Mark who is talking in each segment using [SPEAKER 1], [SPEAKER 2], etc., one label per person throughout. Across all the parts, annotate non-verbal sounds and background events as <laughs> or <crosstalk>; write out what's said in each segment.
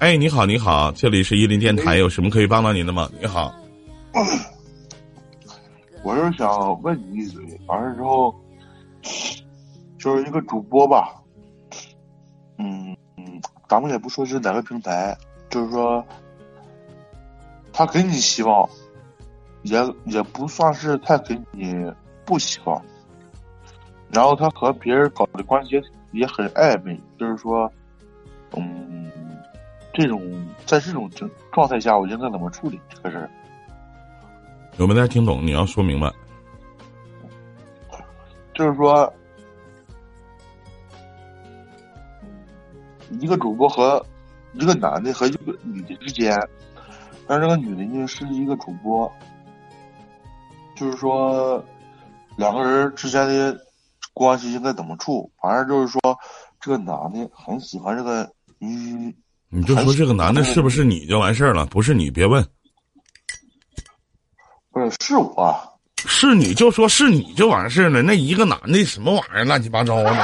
[SPEAKER 1] 哎，你好，你好，这里是伊林电台，有什么可以帮到您的吗？你好，<coughs>
[SPEAKER 2] 我是想问你一嘴，完了之后，就是一个主播吧，嗯嗯，咱们也不说是哪个平台，就是说，他给你希望，也也不算是太给你不希望，然后他和别人搞的关系也很暧昧，就是说，嗯，这种在这种状状态下，我应该怎么处理这个事儿？
[SPEAKER 1] 有没有听懂？你要说明白。
[SPEAKER 2] 就是说，一个主播和一个男的和一个女的之间，但这个女的呢是一个主播，就是说两个人之间的关系应该怎么处？反正就是说，这个男的很喜欢这个女，
[SPEAKER 1] 你就说这个男的是不是你就完事儿了？不是你别问，
[SPEAKER 2] 不是是我。
[SPEAKER 1] 是你就说是你就完事儿了，那一个男的什么玩意儿乱七八糟的，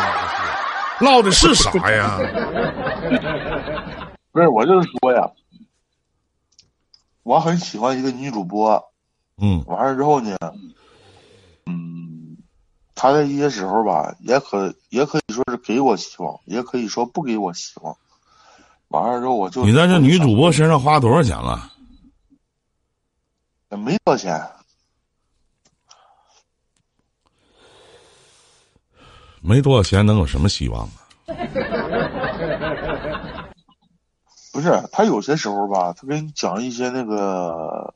[SPEAKER 1] 唠的是啥呀？<laughs>
[SPEAKER 2] 不是我就是说呀，我很喜欢一个女主播，
[SPEAKER 1] 嗯，
[SPEAKER 2] 完了之后呢，嗯，她在一些时候吧，也可也可以说是给我希望，也可以说不给我希望。完了之后我就
[SPEAKER 1] 你在这女主播身上花多少钱了？
[SPEAKER 2] 没多少钱。
[SPEAKER 1] 没多少钱，能有什么希望啊？<laughs>
[SPEAKER 2] 不是，他有些时候吧，他跟你讲一些那个，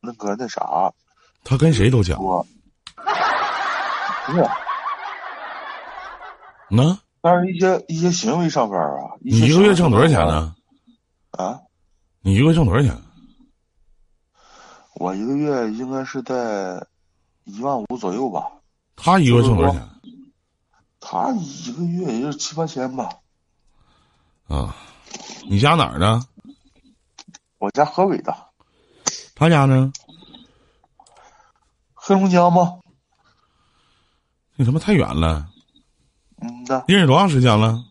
[SPEAKER 2] 那个那啥。
[SPEAKER 1] 他跟谁都讲。
[SPEAKER 2] 不是。
[SPEAKER 1] 那？
[SPEAKER 2] 但是一些一些行为上边啊。
[SPEAKER 1] 你一个月挣多少钱呢？
[SPEAKER 2] 啊？
[SPEAKER 1] 你一个月挣多少钱？
[SPEAKER 2] 我一个月应该是在一万五左右吧。
[SPEAKER 1] 他一个月挣多少钱？
[SPEAKER 2] 他一个月也就七八千吧。
[SPEAKER 1] 啊，你家哪儿的？
[SPEAKER 2] 我家河北的。
[SPEAKER 1] 他家呢？
[SPEAKER 2] 黑龙江吗？
[SPEAKER 1] 那他妈太远了。认识多长时间了？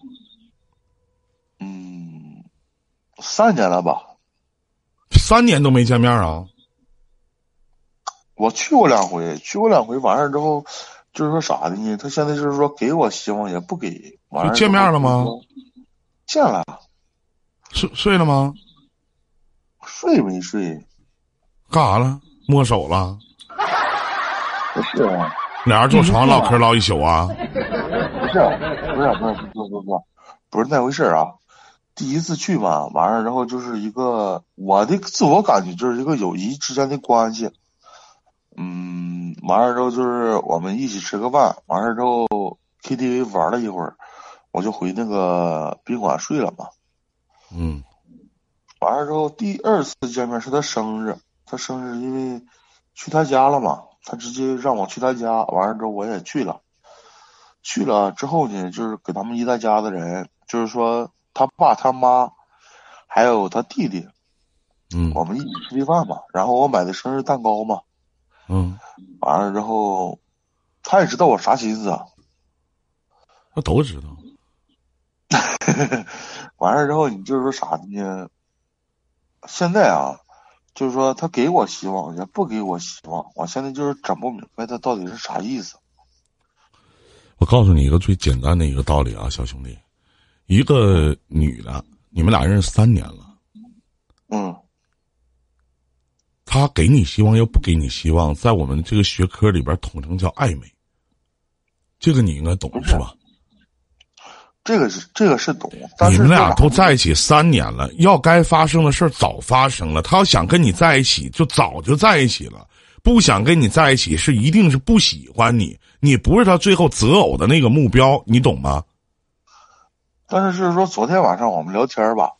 [SPEAKER 2] 嗯，三年了吧。
[SPEAKER 1] 三年都没见面啊？
[SPEAKER 2] 我去过两回，去过两回，完事之后。就是说啥的呢？他现在就是说给我希望也不给，完
[SPEAKER 1] 见面了吗？
[SPEAKER 2] 见了，
[SPEAKER 1] 睡睡了吗？
[SPEAKER 2] 睡没睡？
[SPEAKER 1] 干啥了？摸手了？
[SPEAKER 2] 不是，
[SPEAKER 1] 俩人坐床唠嗑唠一宿啊？<laughs> 不
[SPEAKER 2] 是，不是，不是，不不不，不是那回事啊！第一次去嘛，完了之后就是一个我的自我感觉就是一个友谊之间的关系。嗯，完了之后就是我们一起吃个饭，完了之后 KTV 玩了一会儿，我就回那个宾馆睡了嘛。
[SPEAKER 1] 嗯，
[SPEAKER 2] 完了之后第二次见面是他生日，他生日因为去他家了嘛，他直接让我去他家，完了之后我也去了。去了之后呢，就是给他们一大家子人，就是说他爸他妈还有他弟弟，
[SPEAKER 1] 嗯，
[SPEAKER 2] 我们一起吃的饭嘛，然后我买的生日蛋糕嘛。
[SPEAKER 1] 嗯，
[SPEAKER 2] 完了之后，他也知道我啥心思啊。
[SPEAKER 1] 他都知道。<laughs>
[SPEAKER 2] 完了之后，你就是说啥呢？现在啊，就是说他给我希望，也不给我希望。我现在就是整不明白他到底是啥意思。
[SPEAKER 1] 我告诉你一个最简单的一个道理啊，小兄弟，一个女的，你们俩认识三年了。
[SPEAKER 2] 嗯。
[SPEAKER 1] 他给你希望又不给你希望，在我们这个学科里边统称叫暧昧。这个你应该懂是吧？
[SPEAKER 2] 这个是这个是懂。
[SPEAKER 1] 你们俩都在一起三年了，要该发生的事儿早发生了。他要想跟你在一起，就早就在一起了；不想跟你在一起，是一定是不喜欢你。你不是他最后择偶的那个目标，你懂吗？
[SPEAKER 2] 但是是说昨天晚上我们聊天吧，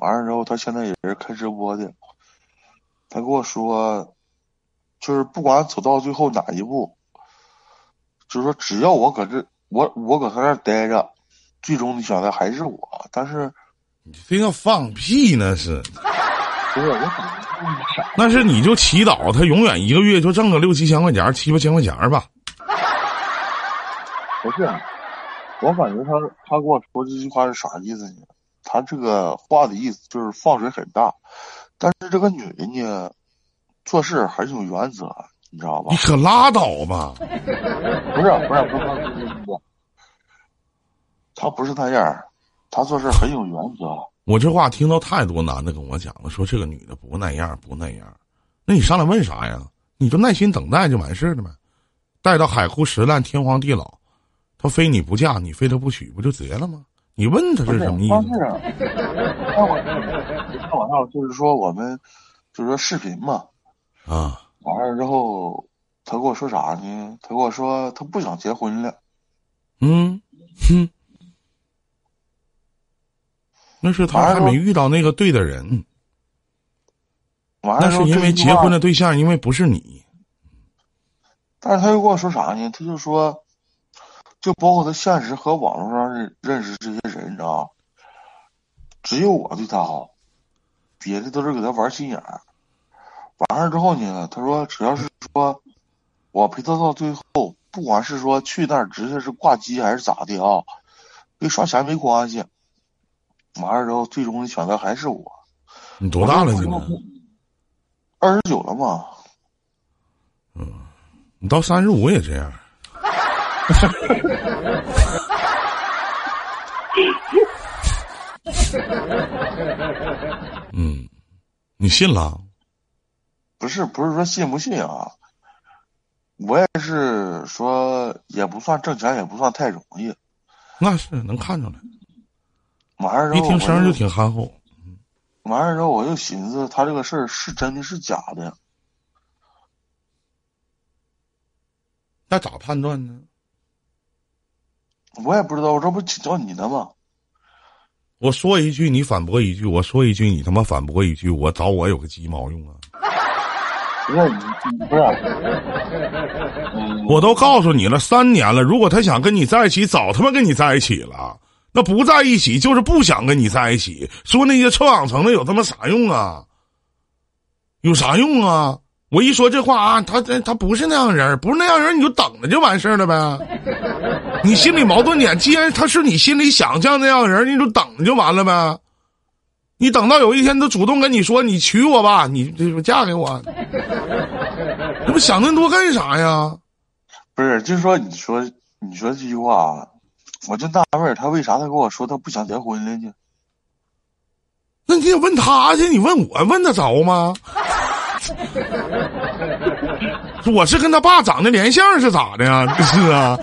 [SPEAKER 2] 完了之后他现在也是开直播的。他跟我说，就是不管走到最后哪一步，就是说只要我搁这，我我搁他那待着，最终你选择还是我。但是，
[SPEAKER 1] 你非要放屁那是？
[SPEAKER 2] 不是我
[SPEAKER 1] 那是你就祈祷他永远一个月就挣个六七千块钱、七八千块钱吧。
[SPEAKER 2] 不是，我感觉他他跟我说这句话是啥意思呢？他这个话的意思就是放水很大，但是这个女的呢，做事很有原则，你知道吧
[SPEAKER 1] 你？可拉倒吧！
[SPEAKER 2] 不是不是不是他不是那样，他做事很有原则。
[SPEAKER 1] 我这话听到太多男的跟我讲了，说这个女的不那样，不那样。那你上来问啥呀？你就耐心等待就完事儿了呗。待到海枯石烂、天荒地老，他非你不嫁，你非他不娶，不就得了吗？你问他
[SPEAKER 2] 不是
[SPEAKER 1] 是什么意思？
[SPEAKER 2] 开玩笑，开玩笑，就是说我们就是说视频嘛，
[SPEAKER 1] 啊，
[SPEAKER 2] 完了之后，他跟我说啥呢？他跟我说他不想结婚了。
[SPEAKER 1] 嗯，哼，那是他还没遇到那个对的人，那
[SPEAKER 2] 完了
[SPEAKER 1] 是因为结婚的对象，因为不是你。
[SPEAKER 2] 但是他又跟我说啥呢？他就说，就包括他现实和网络上认认识这些人，你知道吗？只有我对他好，别的都是给他玩心眼儿。完事儿之后呢，他说只要是说我陪他到最后，不管是说去那儿直接是挂机还是咋的啊，跟刷钱没关系。完了之后，最终的选择还是我。
[SPEAKER 1] 你多大了现在？
[SPEAKER 2] 二十九了嘛？
[SPEAKER 1] 嗯你到三十五也这样？<laughs> 嗯，你信了？
[SPEAKER 2] 不是不是说信不信啊？我也是说，也不算挣钱，也不算太容易。
[SPEAKER 1] 那是能看出来，
[SPEAKER 2] 完了之后，
[SPEAKER 1] 一听声儿就挺憨厚。
[SPEAKER 2] 完了之后，我又寻思，他这个事儿是真的是假的？
[SPEAKER 1] 那咋判断呢？
[SPEAKER 2] 我也不知道，我这不请教你呢吗？
[SPEAKER 1] 我说一句，你反驳一句；我说一句，你他妈反驳一句。我找我有个鸡毛用啊！<laughs>
[SPEAKER 2] 不是你，不是，嗯，
[SPEAKER 1] 我都告诉你了，三年了。如果他想跟你在一起，早他妈跟你在一起了。那不在一起，就是不想跟你在一起。说那些臭氧层的有他妈啥用啊？有啥用啊？我一说这话啊，他他他不是那样人，不是那样人，你就等着就完事儿了呗。你心里矛盾点，既然他是你心里想象那样人，你就等就完了呗。你等到有一天他主动跟你说你娶我吧，你这嫁给我，这不想那么多干啥呀？
[SPEAKER 2] 不是，就是说，你说你说这句话，我就纳闷儿，他为啥他跟我说他不想结婚了呢？
[SPEAKER 1] 那你得问他去，你问我问得着吗？我是跟他爸长得连相是咋的呀？是啊，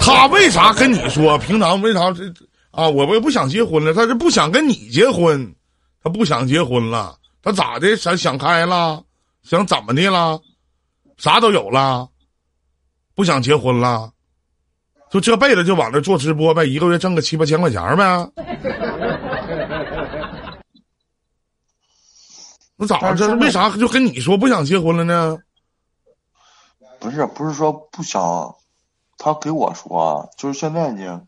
[SPEAKER 1] 他为啥跟你说？平常为啥这啊？我我也不想结婚了，他是不想跟你结婚，他不想结婚了，他咋的？想想开了，想怎么的了？啥都有了，不想结婚了，就这辈子就往这做直播呗，一个月挣个七八千块钱呗。那咋这
[SPEAKER 2] 是
[SPEAKER 1] 为啥就跟你说不想结婚了呢？
[SPEAKER 2] 不是，不是说不想，他给我说啊，就是现在呢，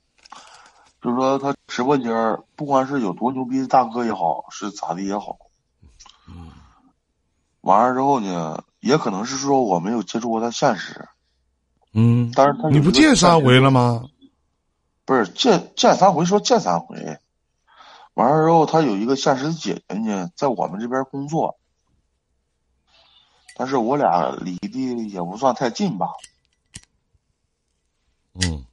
[SPEAKER 2] 就是说他直播间儿不管是有多牛逼的大哥也好，是咋的也好，嗯。完了之后呢，也可能是说我没有接触过他现实，
[SPEAKER 1] 嗯，
[SPEAKER 2] 但是他
[SPEAKER 1] 你不见三回了吗？
[SPEAKER 2] 不是见见三回说见三回，完了之后他有一个现实的姐姐呢，在我们这边工作，但是我俩离的也不算太近吧，
[SPEAKER 1] 嗯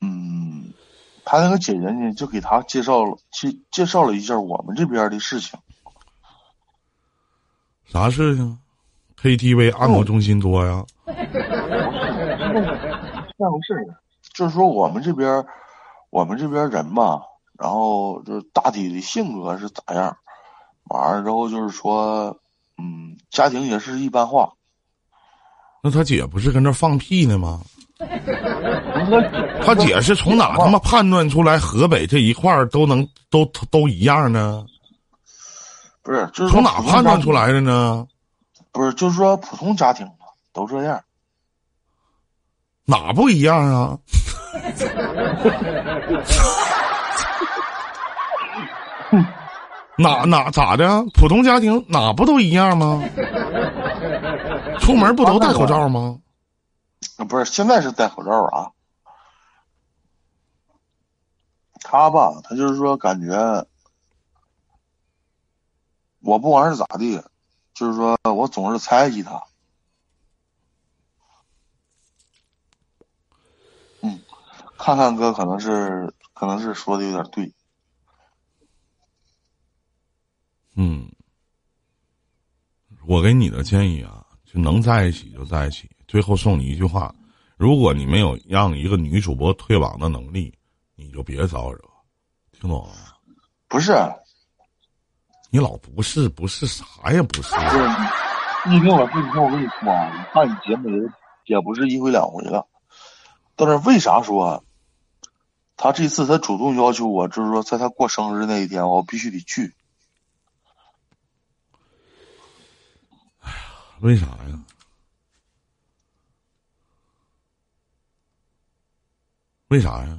[SPEAKER 2] 嗯，他那个姐姐呢，就给他介绍了，介介绍了一下我们这边的事情。
[SPEAKER 1] 啥事情？KTV 按摩中心多呀？
[SPEAKER 2] 那回事儿，就是说我们这边，我们这边人嘛，然后就是大体的性格是咋样，完了之后就是说，嗯，家庭也是一般化。
[SPEAKER 1] 那他姐不是跟那放屁呢吗？
[SPEAKER 2] 他 <laughs>
[SPEAKER 1] 他姐是从哪他妈判断出来河北这一块儿都能都都一样呢？
[SPEAKER 2] 不是，就是
[SPEAKER 1] 从哪？判断出来的呢？
[SPEAKER 2] 不是，就是说普通家庭嘛，都这样。
[SPEAKER 1] 哪不一样啊？<laughs> 哪哪咋的？普通家庭哪不都一样吗？出门不都戴口罩吗？
[SPEAKER 2] 啊不是，现在是戴口罩啊。他吧，他就是说感觉我不管是咋地，就是说我总是猜忌他。嗯，看看哥可能是可能是说的有点对。
[SPEAKER 1] 嗯，我给你的建议啊，就能在一起就在一起。最后送你一句话：如果你没有让一个女主播退网的能力，你就别招惹。听懂了吗？
[SPEAKER 2] 不是，
[SPEAKER 1] 你老不是不是啥也不是。
[SPEAKER 2] 不是，你听我说，你听我跟你说啊，你看你节目也也不是一回两回了。但是为啥说他这次他主动要求我，就是说在他过生日那一天，我必须得去。
[SPEAKER 1] 哎呀，为啥呀？为啥呀？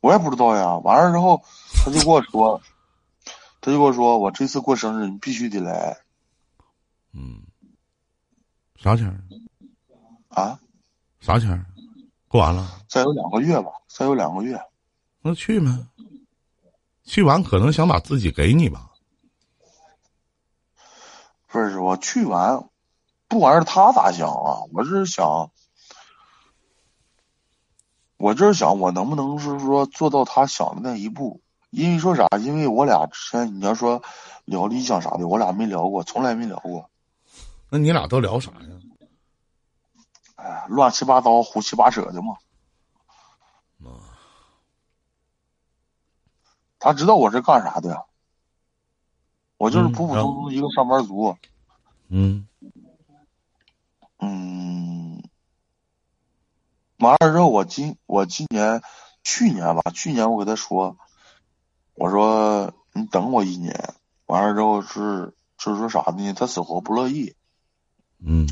[SPEAKER 2] 我也不知道呀。完了之后，他就跟我说，他就跟我说，我这次过生日你必须得来。
[SPEAKER 1] 嗯，啥钱儿？
[SPEAKER 2] 啊？
[SPEAKER 1] 啥钱儿？过完了？
[SPEAKER 2] 再有两个月吧，再有两个月。
[SPEAKER 1] 那去呗。去完可能想把自己给你吧。
[SPEAKER 2] 不是，我去完，不管是他咋想啊，我是想，我就是想，我能不能是说做到他想的那一步？因为说啥？因为我俩之前你要说聊理想啥的，我俩没聊过，从来没聊过。
[SPEAKER 1] 那你俩都聊啥呀？
[SPEAKER 2] 哎呀，乱七八糟、胡七八扯的嘛。他知道我是干啥的，我就是普普通通一个上班族。
[SPEAKER 1] 嗯。
[SPEAKER 2] 嗯。完了之后，我今我今年去年吧，去年我给他说，我说你等我一年。完了之后是就是说啥呢？他死活不乐意。
[SPEAKER 1] 嗯。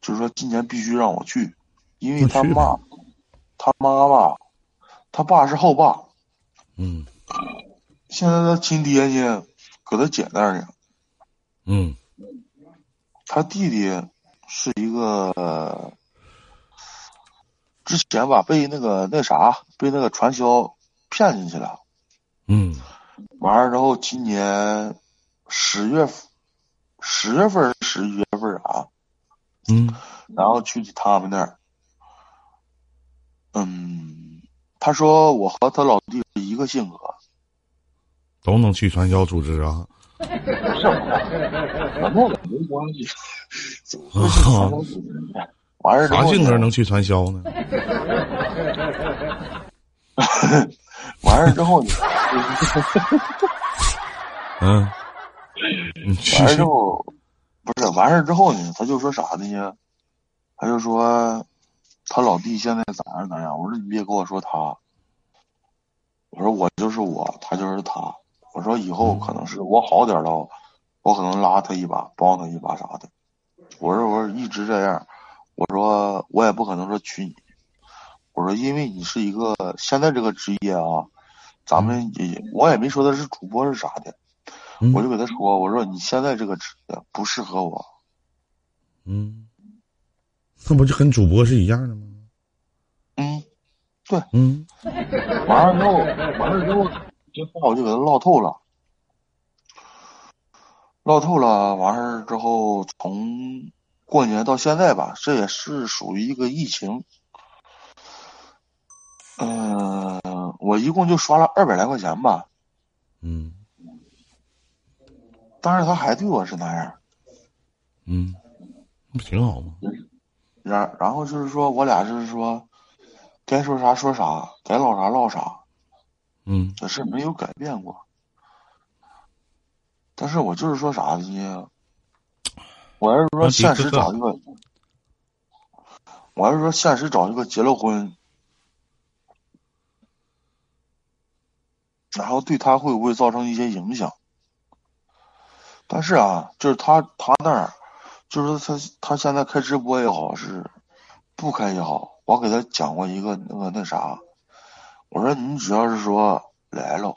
[SPEAKER 2] 就是说今年必须让我去，因为他妈他妈吧，他爸是后爸。
[SPEAKER 1] 嗯。
[SPEAKER 2] 现在他亲爹呢，搁他姐那儿呢。
[SPEAKER 1] 嗯。
[SPEAKER 2] 他弟弟是一个之前吧，被那个那啥，被那个传销骗进去了。
[SPEAKER 1] 嗯。
[SPEAKER 2] 完了之后，今年十月十月份十一月份啊。
[SPEAKER 1] 嗯。
[SPEAKER 2] 然后去他们那儿。嗯，他说我和他老弟一个性格。
[SPEAKER 1] 都能去传销组织啊？
[SPEAKER 2] 是和那个没关系。完事
[SPEAKER 1] 啥性格能去传销呢？
[SPEAKER 2] 完事之后呢？
[SPEAKER 1] 嗯。
[SPEAKER 2] 完事之后，不是完事之后呢？他就说啥呢？他就说他老弟现在咋样咋样？我说你别跟我说他。我说我就是我，他就是他。我说以后可能是我好点了，我可能拉他一把，帮他一把啥的。我说我说一直这样，我说我也不可能说娶你。我说因为你是一个现在这个职业啊，咱们也我也没说他是主播是啥的，我就给他说，我说你现在这个职业不适合我。
[SPEAKER 1] 嗯，那不就跟主播是一样的吗？
[SPEAKER 2] 嗯，对，
[SPEAKER 1] 嗯，
[SPEAKER 2] 完了之后，完了之后。这话我就给他唠透了，唠透了，完事儿之后，从过年到现在吧，这也是属于一个疫情。嗯，我一共就刷了二百来块钱吧。
[SPEAKER 1] 嗯。
[SPEAKER 2] 但是他还对我是那样。
[SPEAKER 1] 嗯，不挺好吗？
[SPEAKER 2] 然然后就是说我俩就是说，该说啥说啥，该唠啥唠啥。
[SPEAKER 1] 嗯，
[SPEAKER 2] 可是没有改变过，但是我就是说啥呢？我要是说现实找一个，我要是说现实找一个结了婚，然后对他会不会造成一些影响？但是啊，就是他他那儿，就是他他现在开直播也好，是不开也好，我给他讲过一个那个那啥。我说你只要是说来了，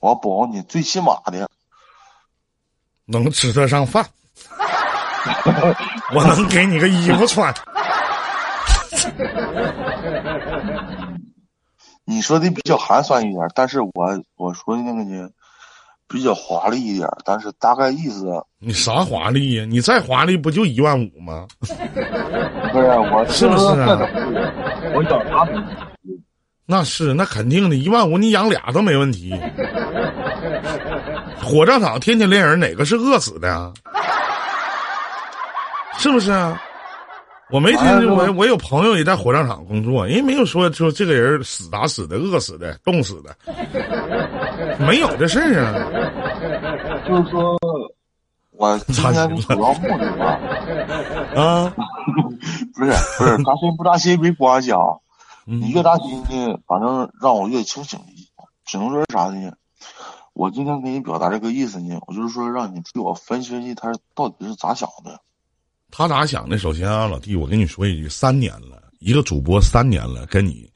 [SPEAKER 2] 我保你最起码的
[SPEAKER 1] 能吃得上饭，我能给你个衣服穿。
[SPEAKER 2] 你说的比较寒酸一点，但是我我说的那个呢，比较华丽一点，但是大概意思。
[SPEAKER 1] 你啥华丽呀？你再华丽不就一万五吗？
[SPEAKER 2] 不是我
[SPEAKER 1] 是不是啊？
[SPEAKER 2] 我养啥？
[SPEAKER 1] 那是那肯定的，一万五你养俩都没问题。<laughs> 火葬场天天练人，哪个是饿死的呀？是不是啊？我没听，我我有朋友也在火葬场工作，人没有说说这个人死打死的，饿死的，冻死的，<laughs> 没有这事儿啊。<laughs>
[SPEAKER 2] 就是说，我今天的主要目的吧，
[SPEAKER 1] 啊，
[SPEAKER 2] 不是不是扎心不扎心没关系啊，你越大心呢，反正让我越清醒一些。只能说是啥呢？我今天给你表达这个意思呢，我就是说让你替我分析分析他到底是咋想的。
[SPEAKER 1] 他咋想的？首先啊，老弟，我跟你说一句，三年了，一个主播三年了，跟你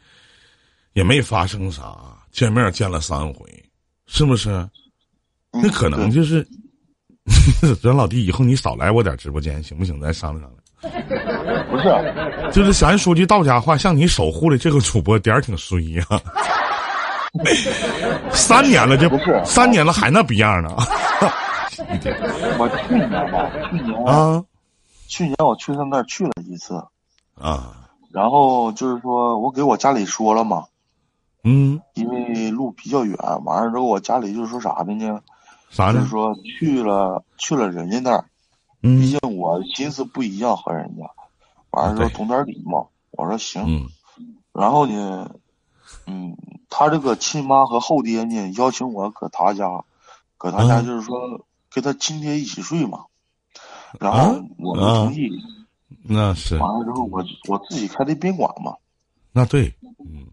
[SPEAKER 1] 也没发生啥，见面见了三回，是不是？那可能就是，<laughs> 咱老弟，以后你少来我点直播间，行不行？咱商量商
[SPEAKER 2] 量。<laughs> 不是，
[SPEAKER 1] 就是咱说句道家话，像你守护的这个主播点儿挺衰呀。<laughs> 三年了，这
[SPEAKER 2] 不是
[SPEAKER 1] 三年了还那逼样呢。<laughs>
[SPEAKER 2] 我去年吧，去年
[SPEAKER 1] 啊。
[SPEAKER 2] 去年我去他那儿去了一次，
[SPEAKER 1] 啊，
[SPEAKER 2] 然后就是说我给我家里说了嘛，
[SPEAKER 1] 嗯，
[SPEAKER 2] 因为路比较远，完了之后我家里就说啥的呢？
[SPEAKER 1] 啥呢？
[SPEAKER 2] 就是说去了去了人家那儿，
[SPEAKER 1] 嗯，
[SPEAKER 2] 毕竟我心思不一样和人家，完了之后懂点礼貌，我说行，
[SPEAKER 1] 嗯，
[SPEAKER 2] 然后呢，嗯，他这个亲妈和后爹呢邀请我搁他家，搁他家就是说跟他亲爹一起睡嘛。然后我不同意，
[SPEAKER 1] 那是
[SPEAKER 2] 完了之后，我我自己开的宾馆嘛。
[SPEAKER 1] 那对，嗯。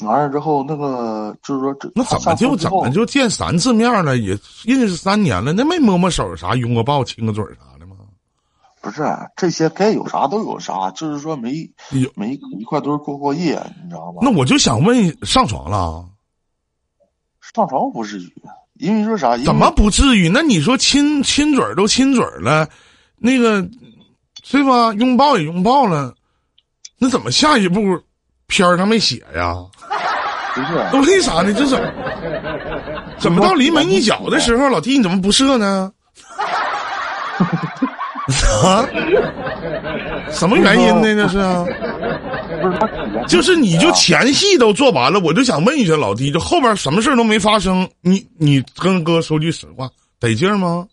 [SPEAKER 2] 完了之后，那个就是说，这
[SPEAKER 1] 那怎么就怎么就见三次面了？也认识三年了，那没摸摸手啥，拥个抱，亲个嘴啥？
[SPEAKER 2] 不是，这些该有啥都有啥，就是说没没一块堆过过夜，你知道吧？
[SPEAKER 1] 那我就想问，上床了？
[SPEAKER 2] 上床不至于。因为说啥？
[SPEAKER 1] 怎么不至于？那你说亲亲嘴都亲嘴了，那个，对吧？拥抱也拥抱了，那怎么下一步片儿上没写呀？
[SPEAKER 2] 不是，
[SPEAKER 1] 那为啥呢？这怎么 <laughs> 怎么到临门一脚的时候，老弟你怎么不射呢？啊？什么原因呢？这是啊？就是你就前戏都做完了，我就想问一下老弟，就后边什么事都没发生，你你跟哥说句实话，得劲吗？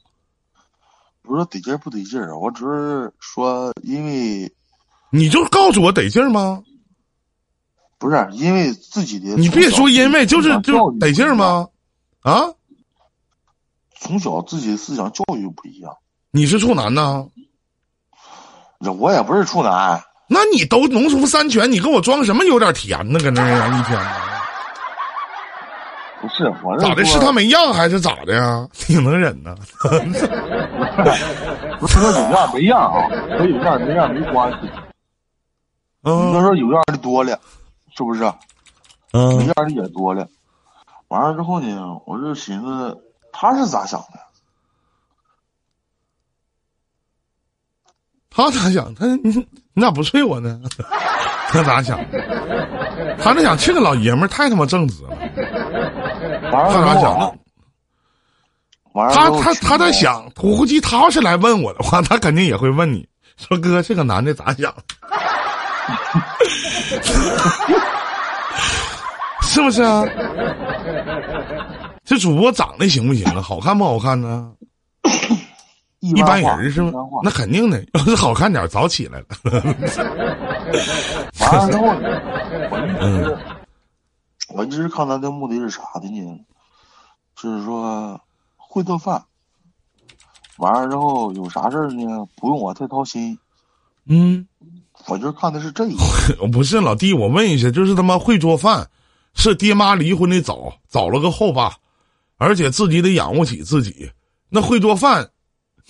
[SPEAKER 2] 不是得劲不得劲儿，我只是说，因为
[SPEAKER 1] 你就告诉我得劲吗？
[SPEAKER 2] 不是因为自己的，
[SPEAKER 1] 你别说因为，就是就得劲吗？啊？
[SPEAKER 2] 从小自己的思想教育不一样。
[SPEAKER 1] 你是处男呢？
[SPEAKER 2] 我也不是处男。
[SPEAKER 1] 那你都农夫山泉，你跟我装什么有点甜呢？搁那一天呢？
[SPEAKER 2] 不是我
[SPEAKER 1] 咋的？是他没样还是咋的呀？<laughs> 挺能忍呢。<laughs>
[SPEAKER 2] 不是说有样没样啊，和有样没样没关系。
[SPEAKER 1] 嗯，
[SPEAKER 2] 要说有样的多了，是不是？
[SPEAKER 1] 嗯，
[SPEAKER 2] 没样的也多了。完了之后呢，我就寻思他是咋想的。
[SPEAKER 1] 他咋想？他你你咋不睡我呢？他咋想？他那想这个老爷们儿太他妈正直了。他咋想？他他他在想，我估计他要是来问我的话，他肯定也会问你说：“哥，这个男的咋想？” <laughs> 是不是啊？这主播长得行不行啊？好看不好看呢？
[SPEAKER 2] 一
[SPEAKER 1] 般人是吗？那肯定的，要 <laughs> 是好看点，早起来了。<laughs>
[SPEAKER 2] 完了之后，我一直我一直看他的目的是啥的呢？就是说会做饭。完了之后有啥事儿呢？不用我太操心。
[SPEAKER 1] 嗯，
[SPEAKER 2] 我就看的是这一。<laughs>
[SPEAKER 1] 不是老弟，我问一下，就是他妈会做饭，是爹妈离婚的早，找了个后爸，而且自己得养活起自己，那会做饭。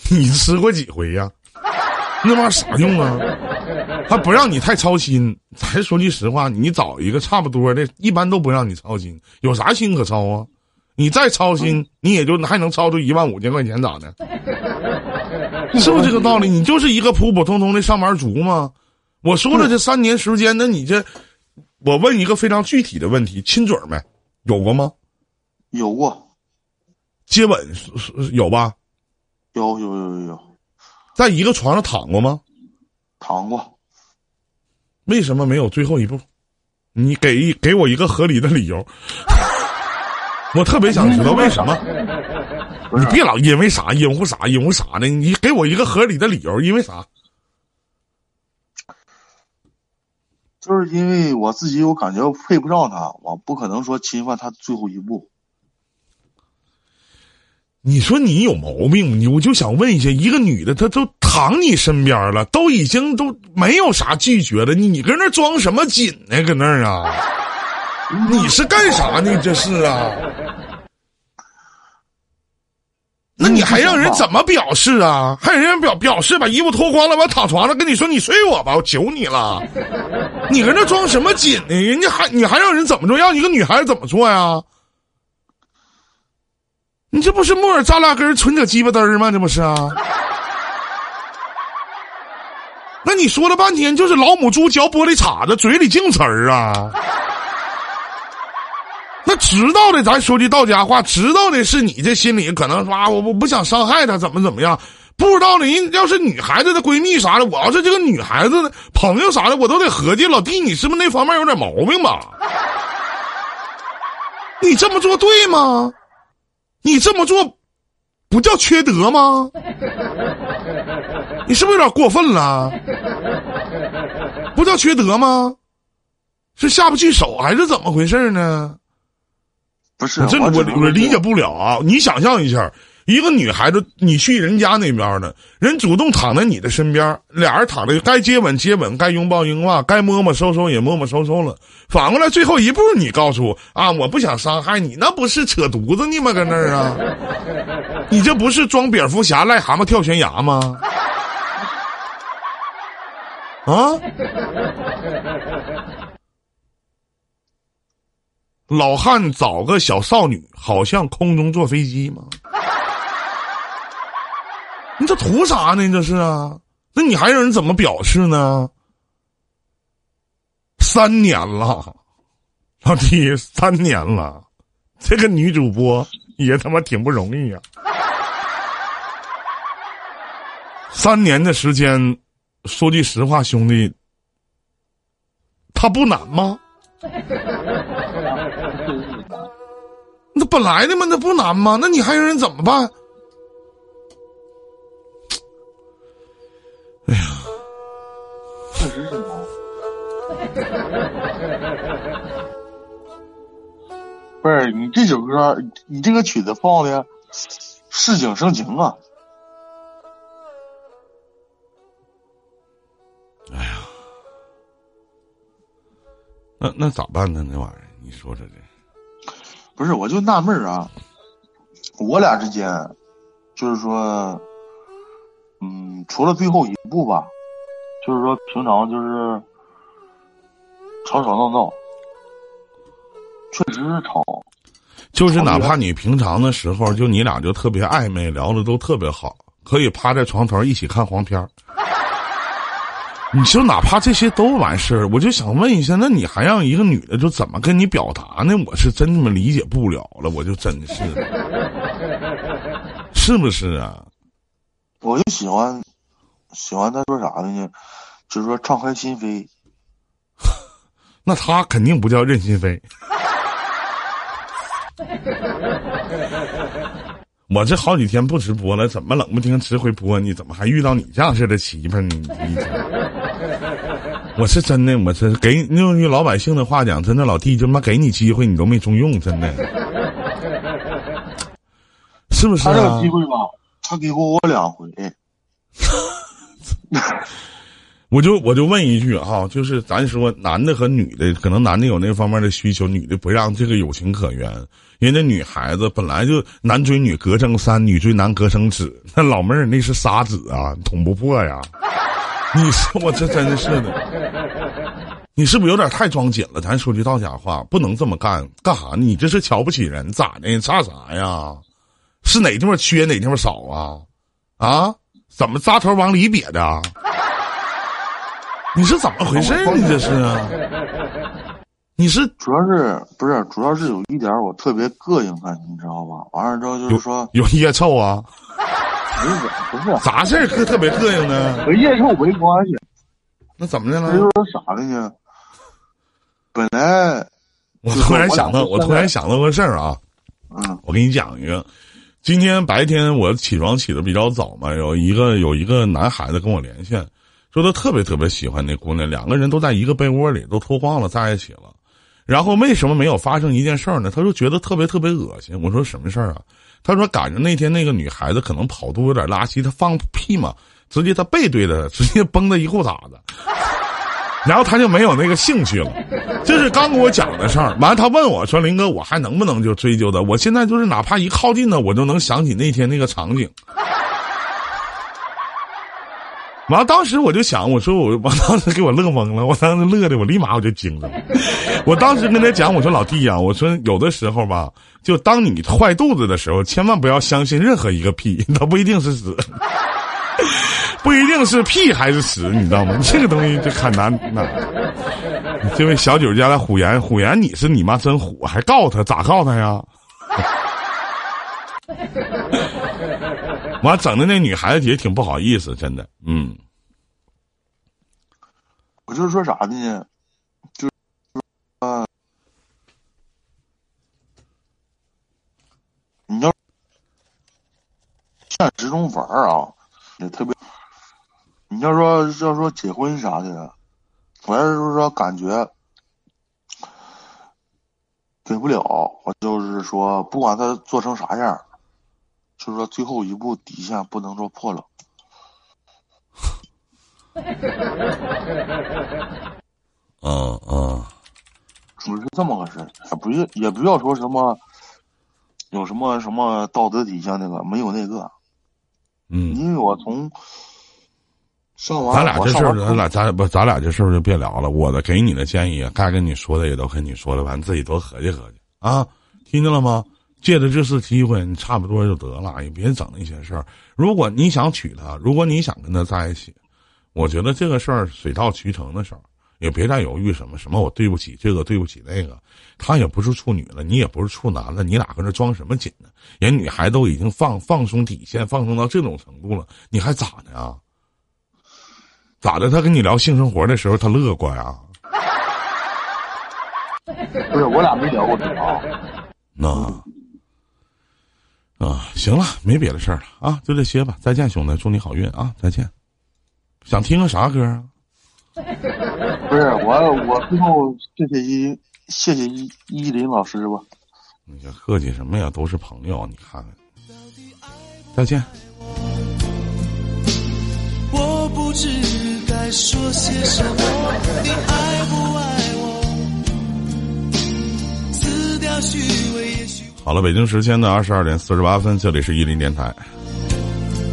[SPEAKER 1] <laughs> 你吃过几回呀？<laughs> 那玩意儿啥用啊？还不让你太操心。咱说句实话，你找一个差不多的，一般都不让你操心。有啥心可操啊？你再操心，你也就还能操出一万五千块钱咋的？<laughs> 是不是这个道理？你就是一个普普通通的上班族吗？我说了，这三年时间，那你这我问一个非常具体的问题：亲嘴没？有过吗？
[SPEAKER 2] 有过。
[SPEAKER 1] 接吻是是有吧？
[SPEAKER 2] 有有有有有。
[SPEAKER 1] 在一个床上躺过吗？
[SPEAKER 2] 躺过。
[SPEAKER 1] 为什么没有最后一步？你给一给我一个合理的理由。<laughs> 我特别想知道为什么。<laughs> 你别老因为啥因为啥因为啥呢，你给我一个合理的理由，因为啥？
[SPEAKER 2] 就是因为我自己，我感觉配不上他，我不可能说侵犯他最后一步。
[SPEAKER 1] 你说你有毛病，你我就想问一下，一个女的，她都躺你身边了，都已经都没有啥拒绝了，你你搁那装什么紧呢？搁那儿啊？你是干啥呢？这是啊？那你还让人怎么表示啊？还让人表表示把衣服脱光了，我躺床上跟你说你睡我吧，我求你了。你搁那装什么紧呢？人家还你还让人怎么做？让一个女孩子怎么做呀？你这不是木耳扎拉根存着鸡巴嘚儿吗？这不是啊？那你说了半天就是老母猪嚼玻璃碴子，嘴里净词儿啊？那知道的，咱说句到家话，知道的是你这心里可能说啊，我我不想伤害他，怎么怎么样？不知道的人要是女孩子的闺蜜啥的，我要是这个女孩子的朋友啥的，我都得合计老弟，你是不是那方面有点毛病吧？你这么做对吗？你这么做，不叫缺德吗？<laughs> 你是不是有点过分了？不叫缺德吗？是下不去手还是怎么回事呢？
[SPEAKER 2] 不是，
[SPEAKER 1] 这我我理解不了啊！你想象一下，一个女孩子，你去人家那边呢，人主动躺在你的身边，俩人躺着，该接吻接吻，该拥抱拥抱，该摸摸收收也摸摸收收了。反过来，最后一步你告诉我啊，我不想伤害你，那不是扯犊子呢吗？搁那儿啊，<laughs> 你这不是装蝙蝠侠癞蛤蟆跳悬崖吗？啊！老汉找个小少女，好像空中坐飞机吗？你这图啥呢？这是啊？那你还让人怎么表示呢？三年了，老弟，三年了，这个女主播也他妈挺不容易呀。三年的时间，说句实话，兄弟，他不难吗？<laughs> 那本来的嘛，那不难吗？那你还让人怎么办？
[SPEAKER 2] 不是你这首歌，你这个曲子放的市井生情啊。
[SPEAKER 1] 哎呀，那那咋办呢？那玩意儿，你说说这。
[SPEAKER 2] 不是，我就纳闷啊，我俩之间，就是说，嗯，除了最后一步吧，就是说平常就是吵吵闹闹，确实是吵。
[SPEAKER 1] 就是哪怕你平常的时候，就你俩就特别暧昧，聊的都特别好，可以趴在床头一起看黄片儿。你就哪怕这些都完事儿，我就想问一下，那你还让一个女的就怎么跟你表达呢？我是真他妈理解不了了，我就真是，是不是啊？
[SPEAKER 2] 我就喜欢，喜欢他说啥呢？就是说敞开心扉。<laughs>
[SPEAKER 1] 那他肯定不叫任心飞。<laughs> 我这好几天不直播了，怎么冷不丁直回播？你怎么还遇到你这样式的媳妇呢？<laughs> 我是真的，我是给用句老百姓的话讲，真的老弟，他妈给你机会你都没中用，真的，<laughs> 是不是啊？
[SPEAKER 2] 他有机会吧？他给过我两回。
[SPEAKER 1] 我就我就问一句哈，就是咱说男的和女的，可能男的有那方面的需求，女的不让这个有情可原。人家女孩子本来就男追女隔层山，女追男隔层纸。那老妹儿那是砂纸啊，捅不破呀。你说我这真是的，你是不是有点太装紧了？咱说句到家话，不能这么干。干啥？你这是瞧不起人？咋的？差啥呀？是哪地方缺哪地方少啊？啊？怎么扎头往里瘪的？你是怎么回事？你这是？<laughs> 你是
[SPEAKER 2] 主要是不是主要是有一点我特别膈应他，你知道吧？完了之后就是说
[SPEAKER 1] 有腋臭啊？
[SPEAKER 2] 不是不 <laughs> 是
[SPEAKER 1] 啥事儿特特别膈应呢？
[SPEAKER 2] 和腋臭没关系，
[SPEAKER 1] 那怎么的
[SPEAKER 2] 这就
[SPEAKER 1] 了？
[SPEAKER 2] 是啥的呢？本来
[SPEAKER 1] 我突然想到，我突然想到个事儿啊，
[SPEAKER 2] 嗯
[SPEAKER 1] 我给你讲一个。今天白天我起床起的比较早嘛，有一个有一个男孩子跟我连线，说他特别特别喜欢那姑娘，两个人都在一个被窝里，都脱光了在一起了。然后为什么没有发生一件事儿呢？他就觉得特别特别恶心。我说什么事儿啊？他说赶上那天那个女孩子可能跑肚有点拉稀，她放屁嘛，直接他背对着，直接崩他一裤衩子。然后他就没有那个兴趣了，这是刚跟我讲的事儿。完了，他问我说：“林哥，我还能不能就追究他？我现在就是哪怕一靠近他，我就能想起那天那个场景。”完了，当时我就想，我说我，我当时给我乐懵了，我当时乐的，我立马我就惊了。<laughs> 我当时跟他讲，我说老弟呀、我说有的时候吧，就当你坏肚子的时候，千万不要相信任何一个屁，它不一定是屎。<laughs> 不一定是屁还是屎，你知道吗？这个东西就很难那。这位小九家的虎言，虎言你是你妈真虎，还告他咋告他呀？<laughs> 完整的那女孩子也挺不好意思，真的，嗯，
[SPEAKER 2] 我就是说啥呢？就是啊，你要现实中玩儿啊，也特别。你要说要说结婚啥的，我要是说感觉给不了，我就是说不管他做成啥样，就是说最后一步底线不能说破了。
[SPEAKER 1] 嗯 <laughs> 嗯，
[SPEAKER 2] 主是这么个事儿，也不是也不要说什么有什么什么道德底线那个，没有那个，
[SPEAKER 1] 嗯，
[SPEAKER 2] 因为我从上完
[SPEAKER 1] 咱俩这事儿，咱俩咱不，咱俩这事儿就别聊了。我的给你的建议，该跟你说的也都跟你说了，完自己多合计合计啊，听见了吗？借着这次机会，你差不多就得了，也别整那些事儿。如果你想娶她，如果你想跟她在一起，我觉得这个事儿水到渠成的事儿，也别再犹豫什么什么我对不起这个对不起那个。她也不是处女了，你也不是处男了，你俩搁这装什么紧呢？人女孩都已经放放松底线，放松到这种程度了，你还咋的啊？咋的？他跟你聊性生活的时候，他乐观啊？
[SPEAKER 2] 不是我俩没聊过这啊，
[SPEAKER 1] 那啊，行了，没别的事儿了啊，就这些吧。再见，兄弟，祝你好运啊！再见。想听个啥歌啊？
[SPEAKER 2] 不是我我最后谢谢依谢谢依依林老师吧，
[SPEAKER 1] 你这客气什么呀？都是朋友，你看看。再见。
[SPEAKER 3] 我不知该说些什么，你爱不爱我？撕掉虚伪。
[SPEAKER 1] 好了，北京时间的二十二点四十八分，这里是一零电台。